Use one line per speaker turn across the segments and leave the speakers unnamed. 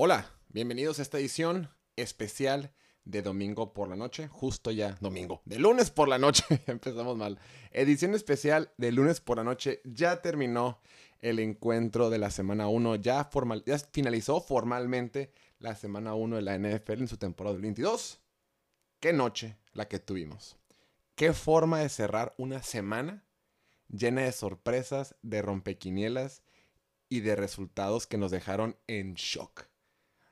Hola, bienvenidos a esta edición especial de domingo por la noche, justo ya domingo, de lunes por la noche, empezamos mal. Edición especial de lunes por la noche, ya terminó el encuentro de la semana 1, ya, formal, ya finalizó formalmente la semana 1 de la NFL en su temporada del 22. Qué noche la que tuvimos. Qué forma de cerrar una semana llena de sorpresas, de rompequinielas y de resultados que nos dejaron en shock.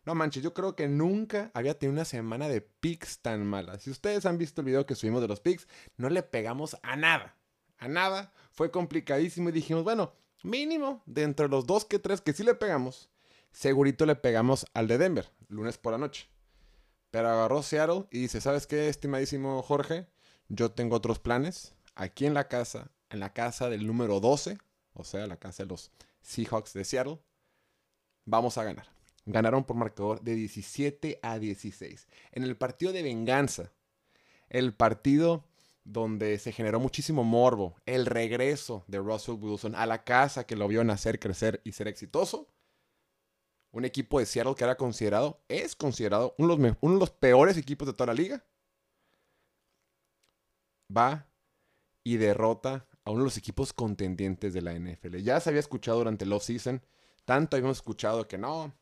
No manches, yo creo que nunca había tenido una semana de picks tan mala. Si ustedes han visto el video que subimos de los picks, no le pegamos a nada. A nada. Fue complicadísimo y dijimos, bueno, mínimo de entre los dos que tres que sí le pegamos, segurito le pegamos al de Denver, lunes por la noche. Pero agarró Seattle y dice, ¿sabes qué, estimadísimo Jorge? Yo tengo otros planes. Aquí en la casa, en la casa del número 12, o sea, la casa de los Seahawks de Seattle, vamos a ganar. Ganaron por marcador de 17 a 16. En el partido de venganza, el partido donde se generó muchísimo morbo, el regreso de Russell Wilson a la casa que lo vio nacer, crecer y ser exitoso. Un equipo de Seattle que era considerado, es considerado uno de los, peores equipos de toda la liga. Va y derrota a uno de los equipos contendientes de la NFL. Ya se había escuchado durante el off-season, tanto habíamos escuchado que no,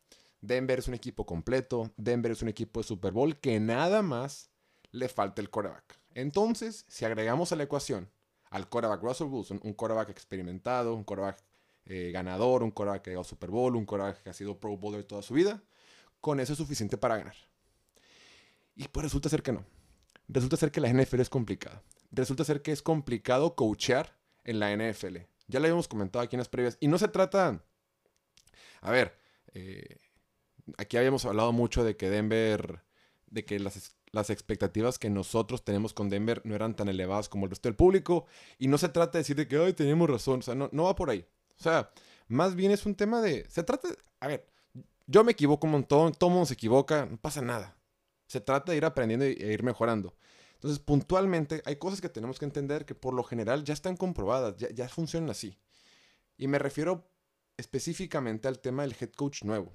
Denver es un equipo completo, Denver es un equipo de Super Bowl que nada más le falta el quarterback. Entonces, si agregamos a la ecuación al quarterback Russell Wilson, un quarterback experimentado, un quarterback eh, ganador, un quarterback que ha Super Bowl, un quarterback que ha sido Pro Bowler toda su vida, con eso es suficiente para ganar. Y pues resulta ser que no. Resulta ser que la NFL es complicada. Resulta ser que es complicado coachear en la NFL. Ya lo habíamos comentado aquí en las previas. Y no se trata... A ver, eh, aquí habíamos hablado mucho de que Denver, de que las, expectativas que nosotros tenemos con Denver no eran tan elevadas como el resto del público. Y no se trata de decir de que, ay, teníamos razón. O sea, no, va por ahí. O sea, más bien es un tema de... Se trata... De, a ver, yo me equivoco un montón, todo mundo se equivoca, no pasa nada. Se trata de ir aprendiendo e ir mejorando. Entonces, puntualmente, hay cosas que tenemos que entender que por lo general ya están comprobadas, ya funcionan así. Y me refiero específicamente al tema del head coach nuevo.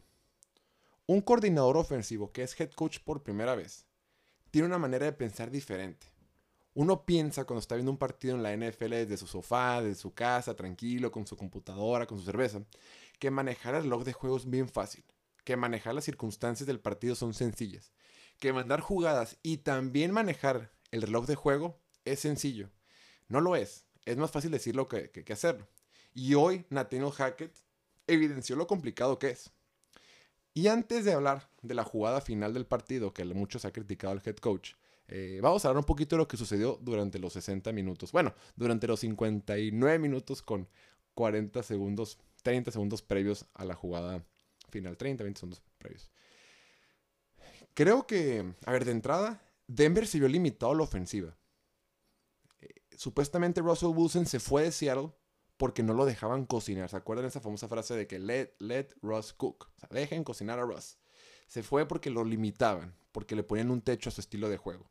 Un coordinador ofensivo que es head coach por primera vez tiene una manera de pensar diferente. Uno piensa cuando está viendo un partido en la NFL desde su sofá, desde su casa, tranquilo, con su computadora, con su cerveza, que manejar el reloj de juego es bien fácil, que manejar las circunstancias del partido son sencillas, que mandar jugadas y también manejar el reloj de juego es sencillo. No lo es, es más fácil decirlo que, que, que hacerlo. Y hoy Nathaniel Hackett evidenció lo complicado que es. Y antes de hablar de la jugada final del partido, que muchos ha criticado al head coach, eh, vamos a hablar un poquito de lo que sucedió durante los 60 minutos. Bueno, durante los 59 minutos con 40 segundos, 30 segundos previos a la jugada final. 30, 20 segundos previos. Creo que, a ver, de entrada, Denver se vio limitado a la ofensiva. Eh, supuestamente Russell Wilson se fue de Seattle porque no lo dejaban cocinar. ¿Se acuerdan esa famosa frase de que let, let Russ cook? O sea, dejen cocinar a Russ. Se fue porque lo limitaban, porque le ponían un techo a su estilo de juego.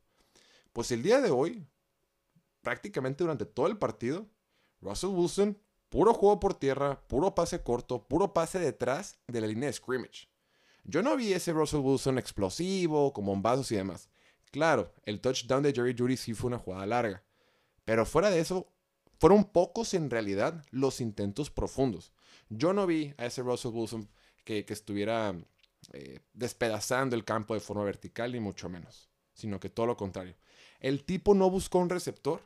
Pues el día de hoy, prácticamente durante todo el partido, Russell Wilson, puro juego por tierra, puro pase corto, puro pase detrás de la línea de scrimmage. Yo no vi ese Russell Wilson explosivo, con bombazos y demás. Claro, el touchdown de Jerry Judy sí fue una jugada larga. Pero fuera de eso, fueron pocos en realidad los intentos profundos. Yo no vi a ese Russell Wilson que, estuviera eh, despedazando el campo de forma vertical, ni mucho menos, sino que todo lo contrario. El tipo no buscó un receptor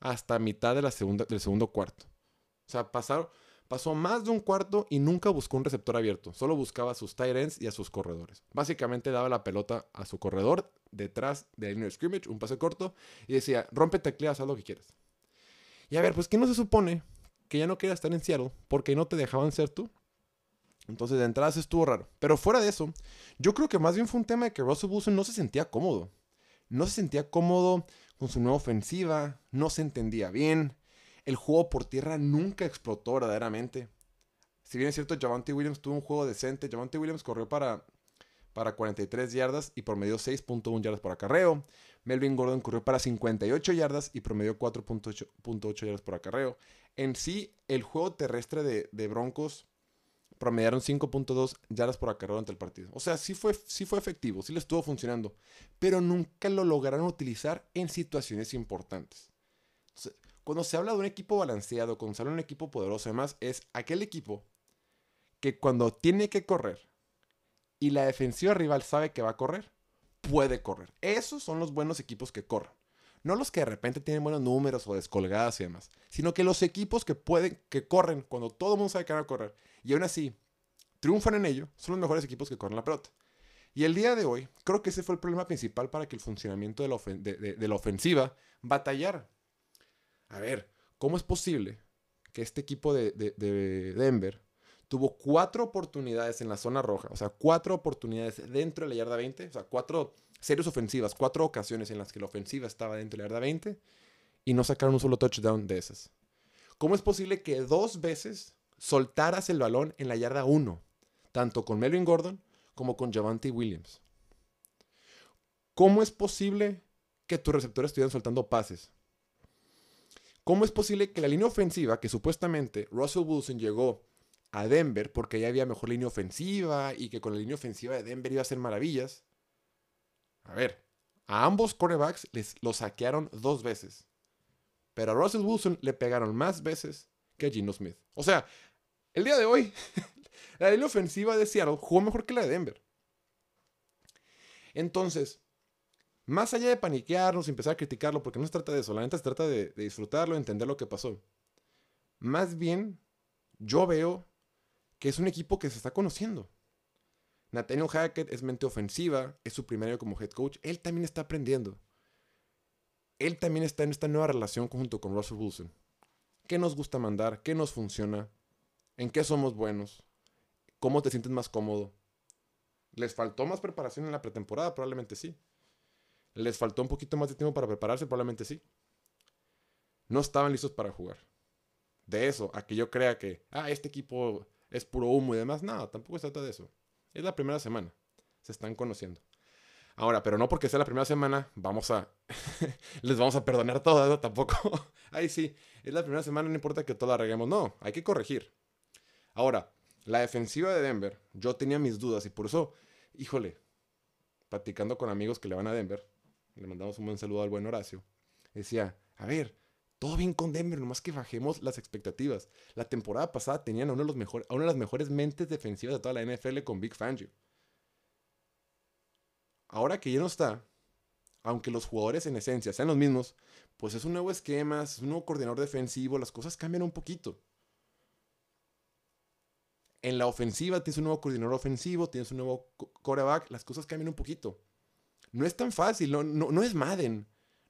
hasta mitad la del segundo cuarto. O sea, pasó más de un cuarto y nunca buscó un receptor abierto. Solo buscaba a sus tight ends y a sus corredores. Básicamente daba la pelota a su corredor detrás de scrimmage, un pase corto, y decía, rompe tecleas, haz lo que quieras. Y a ver, pues ¿qué no se supone que ya no quería estar en Seattle porque no te dejaban ser tú? Entonces de entrada se estuvo raro. Pero fuera de eso, yo creo que más bien fue un tema de que Russell Wilson no se sentía cómodo. No se sentía cómodo con su nueva ofensiva, no se entendía bien. El juego por tierra nunca explotó verdaderamente. Si bien es cierto, Javante Williams tuvo un juego decente, Javante Williams corrió para, para 43 yardas y promedió 6.1 yardas por acarreo. Melvin Gordon corrió para 58 yardas y promedió 4.8 yardas por acarreo. En sí, el juego terrestre de, Broncos promediaron 5.2 yardas por acarreo ante el partido. O sea, sí fue, sí fue efectivo, sí le estuvo funcionando, pero nunca lo lograron utilizar en situaciones importantes. cuando se habla de un equipo balanceado, cuando se habla de un equipo poderoso, además, es aquel equipo que cuando tiene que correr y la defensiva rival sabe que va a correr, puede correr. Esos son los buenos equipos que corren. No los que de repente tienen buenos números o descolgadas y demás, sino que los equipos que pueden, que corren cuando todo el mundo sabe que van a correr y aún así triunfan en ello, son los mejores equipos que corren la pelota. Y el día de hoy, creo que ese fue el problema principal para que el funcionamiento de la, de la ofensiva batallara. A ver, ¿cómo es posible que este equipo de, Denver tuvo cuatro oportunidades en la zona roja, o sea, cuatro oportunidades dentro de la yarda 20, o sea, cuatro series ofensivas, cuatro ocasiones en las que la ofensiva estaba dentro de la yarda 20 y no sacaron un solo touchdown de esas. ¿Cómo es posible que dos veces soltaras el balón en la yarda 1, tanto con Melvin Gordon como con Javante Williams? ¿Cómo es posible que tus receptores estuvieran soltando pases? ¿Cómo es posible que la línea ofensiva, que supuestamente Russell Wilson llegó a Denver porque ya había mejor línea ofensiva y que con la línea ofensiva de Denver iba a hacer maravillas. A ver, a ambos quarterbacks les lo saquearon dos veces. Pero a Russell Wilson le pegaron más veces que a Gino Smith. O sea, el día de hoy, la línea ofensiva de Seattle jugó mejor que la de Denver. Entonces, más allá de paniquearnos y empezar a criticarlo, porque no se trata de eso, la neta se trata de, de disfrutarlo, entender lo que pasó. Más bien, yo veo que es un equipo que se está conociendo. Nathaniel Hackett es mente ofensiva, es su primer año como head coach. Él también está aprendiendo. Él también está en esta nueva relación junto con Russell Wilson. ¿Qué nos gusta mandar? ¿Qué nos funciona? ¿En qué somos buenos? ¿Cómo te sientes más cómodo? ¿Les faltó más preparación en la pretemporada? Probablemente sí. ¿Les faltó un poquito más de tiempo para prepararse? Probablemente sí. No estaban listos para jugar. De eso, a que yo crea que, ah, este equipo es puro humo y demás. No, tampoco se trata de eso. Es la primera semana. Se están conociendo. Ahora, pero no porque sea la primera semana, vamos a. les vamos a perdonar todo, ¿no? Tampoco. Ahí sí, es la primera semana, no importa que todo arreglemos. No, hay que corregir. Ahora, la defensiva de Denver, yo tenía mis dudas y por eso, híjole, platicando con amigos que le van a Denver, le mandamos un buen saludo al buen Horacio, decía, a ver, todo bien con Denver, nomás que bajemos las expectativas. La temporada pasada tenían a, uno de los a una de las mejores mentes defensivas de toda la NFL con Big Fangio. Ahora que ya no está, aunque los jugadores en esencia sean los mismos, pues es un nuevo esquema, es un nuevo coordinador defensivo, las cosas cambian un poquito. En la ofensiva tienes un nuevo coordinador ofensivo, tienes un nuevo quarterback, las cosas cambian un poquito. No es tan fácil, no es Madden.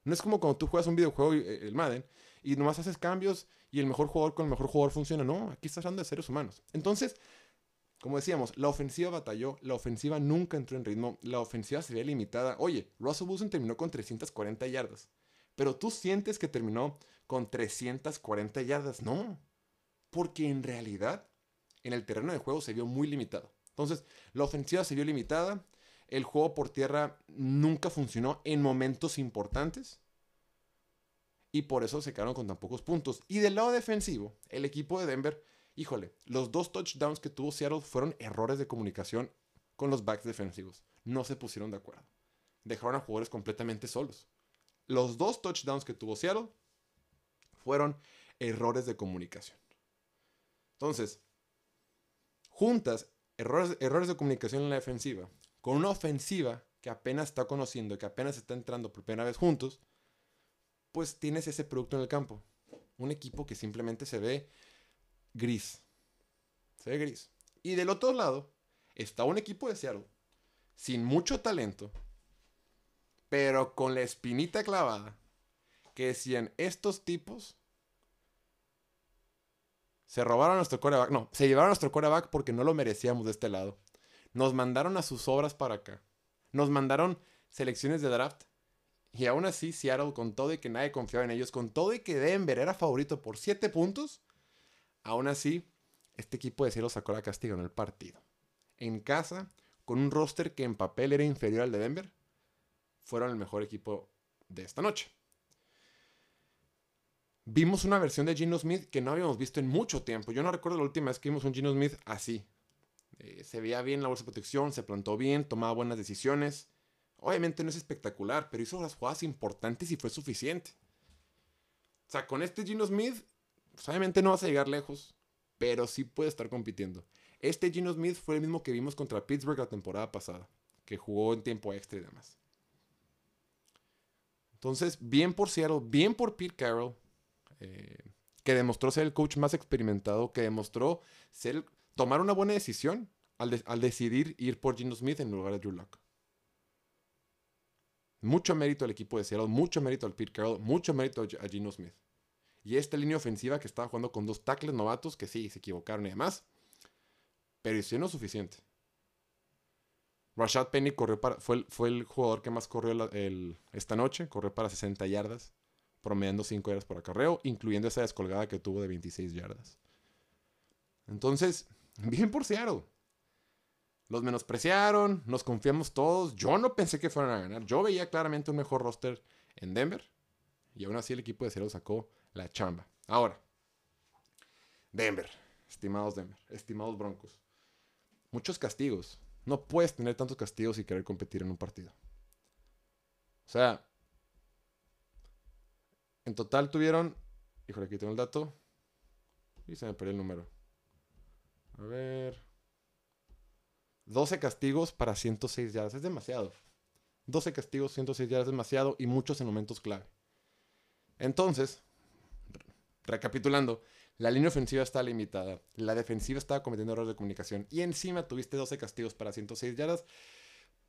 No es como cuando tú juegas un videojuego, eh, el Madden, y nomás haces cambios y el mejor jugador con el mejor jugador funciona. No, aquí estás hablando de seres humanos. Entonces, como decíamos, la ofensiva batalló, la ofensiva nunca entró en ritmo, la ofensiva se veía limitada. Oye, Russell Wilson terminó con 340 yardas, pero tú sientes que terminó con 340 yardas. No, porque en realidad en el terreno de juego se vio muy limitado. Entonces, la ofensiva se vio limitada, el juego por tierra nunca funcionó en momentos importantes. Y por eso se quedaron con tan pocos puntos. Y del lado defensivo, el equipo de Denver, híjole, los dos touchdowns que tuvo Seattle fueron errores de comunicación con los backs defensivos. No se pusieron de acuerdo. Dejaron a jugadores completamente solos. Los dos touchdowns que tuvo Seattle fueron errores de comunicación. Entonces, juntas, errores, errores de comunicación en la defensiva con una ofensiva que apenas está conociendo, que apenas está entrando por primera vez juntos, pues tienes ese producto en el campo. Un equipo que simplemente se ve gris. Se ve gris. Y del otro lado está un equipo de Seattle sin mucho talento, pero con la espinita clavada, que decían, estos tipos se robaron nuestro coreback. No, se llevaron nuestro coreback porque no lo merecíamos de este lado. Nos mandaron a sus obras para acá. Nos mandaron selecciones de draft. Y aún así, Seattle, con todo y que nadie confiaba en ellos, con todo y que Denver era favorito por 7 puntos, aún así, este equipo de Seattle sacó la castigo en el partido. En casa, con un roster que en papel era inferior al de Denver, fueron el mejor equipo de esta noche. Vimos una versión de Gino Smith que no habíamos visto en mucho tiempo. Yo no recuerdo la última vez que vimos un Gino Smith así Eh, se veía bien la bolsa de protección, se plantó bien, tomaba buenas decisiones. Obviamente no es espectacular, pero hizo las jugadas importantes y fue suficiente. O sea, con este Gino Smith, pues, obviamente no vas a llegar lejos, pero sí puede estar compitiendo. Este Gino Smith fue el mismo que vimos contra Pittsburgh la temporada pasada, que jugó en tiempo extra y demás. Entonces, bien por Seattle, bien por Pete Carroll, eh, que demostró ser el coach más experimentado, que demostró ser, tomar una buena decisión al, al decidir ir por Gino Smith en lugar de Drew Lock. Mucho mérito al equipo de Seattle, mucho mérito al Pete Carroll, mucho mérito a Gino Smith. Y esta línea ofensiva que estaba jugando con dos tackles novatos que sí, se equivocaron y demás, pero hicieron suficiente. Rashad Penny corrió para, fue, el, fue el jugador que más corrió esta noche, corrió para 60 yardas, promediando 5 yardas por acarreo, incluyendo esa descolgada que tuvo de 26 yardas. Entonces, bien por Seattle. Los menospreciaron, nos confiamos todos. Yo no pensé que fueran a ganar. Yo veía claramente un mejor roster en Denver. Y aún así el equipo de Cero sacó la chamba. Ahora, Denver, estimados Denver, estimados Broncos. Muchos castigos. No puedes tener tantos castigos y querer competir en un partido. O sea, en total tuvieron. Híjole, aquí tengo el dato. Y se me perdió el número. A ver. 12 castigos para 106 yardas. Es demasiado. 12 castigos, 106 yardas es demasiado y muchos en momentos clave. Entonces, recapitulando, la línea ofensiva está limitada, la defensiva estaba cometiendo errores de comunicación y encima tuviste 12 castigos para 106 yardas,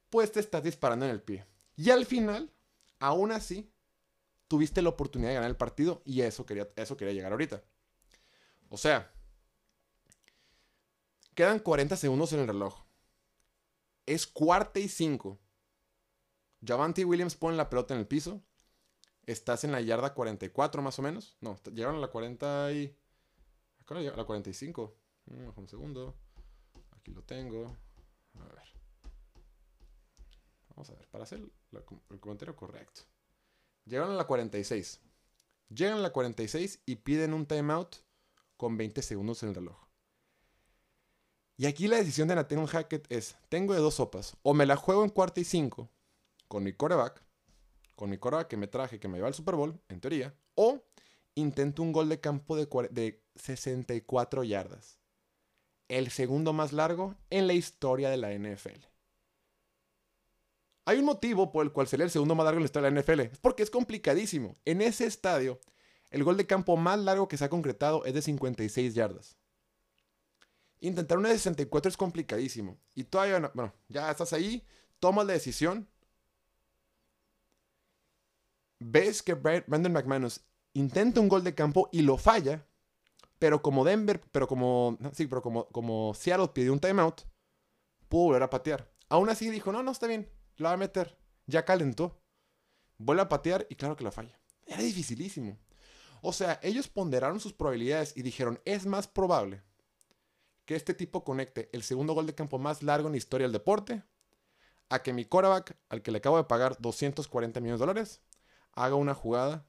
pues te estás disparando en el pie. Y al final, aún así, tuviste la oportunidad de ganar el partido y eso quería, eso quería llegar ahorita. O sea, quedan 40 segundos en el reloj. Es cuarta y cinco. Javante Williams pone la pelota en el piso. Estás en la yarda 44 más o menos. No, llegaron a la 40 y... Acá a la 45. Mm, un segundo. Aquí lo tengo. A ver. Vamos a ver, para hacer el comentario correcto. Llegaron a la 46. Llegan a la 46 y piden un timeout con 20 segundos en el reloj. Y aquí la decisión de Nathaniel Hackett es, tengo de dos sopas, o me la juego en cuarta y cinco con mi coreback, con mi coreback que me traje, que me lleva al Super Bowl, en teoría, o intento un gol de campo de, de 64 yardas. El segundo más largo en la historia de la NFL. Hay un motivo por el cual sería el segundo más largo en la historia de la NFL. Es porque es complicadísimo. En ese estadio, el gol de campo más largo que se ha concretado es de 56 yardas. Intentar una de 64 es complicadísimo. Y todavía, no, bueno, ya estás ahí, tomas la decisión. Ves que Brandon McManus intenta un gol de campo y lo falla. Pero como Denver, pero como, sí, pero como, como Seattle pidió un timeout, pudo volver a patear. Aún así dijo, no, no, está bien, la va a meter. Ya calentó. Vuelve a patear y claro que la falla. Era dificilísimo. O sea, ellos ponderaron sus probabilidades y dijeron, es más probable que este tipo conecte el segundo gol de campo más largo en la historia del deporte a que mi quarterback, al que le acabo de pagar 240 millones de dólares, haga una jugada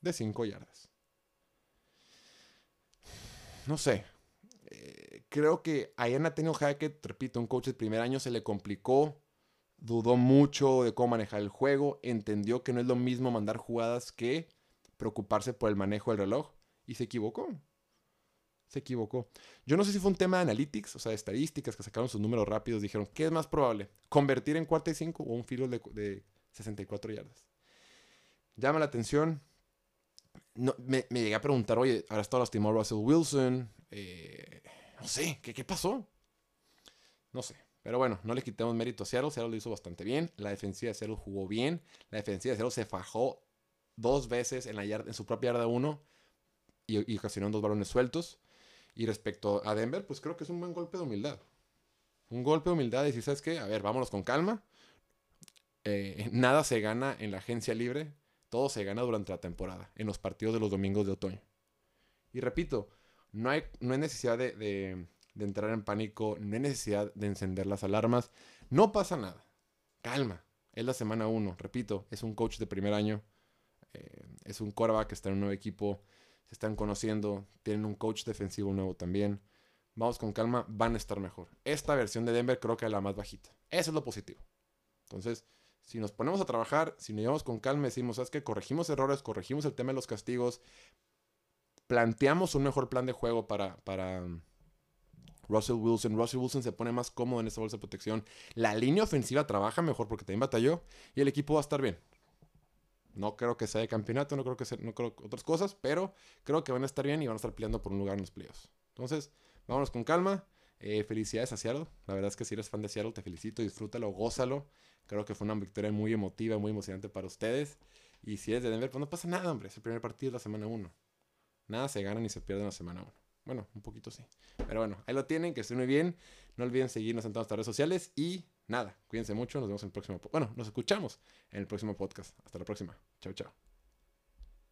de 5 yardas. No sé. Eh, creo que a Ian Nathaniel Hackett, repito, un coach de primer año se le complicó, dudó mucho de cómo manejar el juego, entendió que no es lo mismo mandar jugadas que preocuparse por el manejo del reloj y se equivocó se equivocó. Yo no sé si fue un tema de analytics, o sea, de estadísticas que sacaron sus números rápidos. Dijeron, ¿qué es más probable? ¿Convertir en cuarta y cinco o un field de, de 64 yardas? Llama la atención. No, me, llegué a preguntar, oye, ahora está lastimado Russell Wilson. Eh, no sé, ¿qué, ¿qué pasó? No sé. Pero bueno, no le quitemos mérito a Seattle. Seattle lo hizo bastante bien. La defensiva de Seattle jugó bien. La defensiva de Seattle se fajó dos veces en, su propia yarda 1 y, y ocasionó dos balones sueltos. Y respecto a Denver, pues creo que es un buen golpe de humildad. Un golpe de humildad y decir, ¿sabes qué? A ver, vámonos con calma. Eh, nada se gana en la agencia libre, todo se gana durante la temporada, en los partidos de los domingos de otoño. Y repito, no hay, no hay necesidad de, de, entrar en pánico, no hay necesidad de encender las alarmas, no pasa nada. Calma, es la semana uno, repito, es un coach de primer año, eh, es un quarterback que está en un nuevo equipo, se están conociendo, tienen un coach defensivo nuevo también. vamos con calma, van a estar mejor. Esta versión de Denver creo que es la más bajita. Eso es lo positivo. Entonces, si nos ponemos a trabajar, si nos llevamos con calma, decimos, ¿sabes qué? Corregimos errores, corregimos el tema de los castigos, planteamos un mejor plan de juego para, para um, Russell Wilson. Russell Wilson se pone más cómodo en esa bolsa de protección. La línea ofensiva trabaja mejor porque también batalló y el equipo va a estar bien. No creo que sea de campeonato, no creo que sea, no creo otras cosas, pero creo que van a estar bien y van a estar peleando por un lugar en los playoffs. Entonces, vámonos con calma. Eh, felicidades a Seattle. La verdad es que si eres fan de Seattle, te felicito, disfrútalo, gózalo. Creo que fue una victoria muy emotiva, muy emocionante para ustedes. Y si eres de Denver, pues no pasa nada, hombre. Es el primer partido de la semana 1. Nada se gana ni se pierde en la semana 1. Bueno, un poquito sí. Pero bueno, ahí lo tienen, que estén muy bien. No olviden seguirnos en todas las redes sociales y nada, cuídense mucho, nos vemos en el próximo, bueno, nos escuchamos en el próximo podcast. Hasta la próxima. Chao, chao.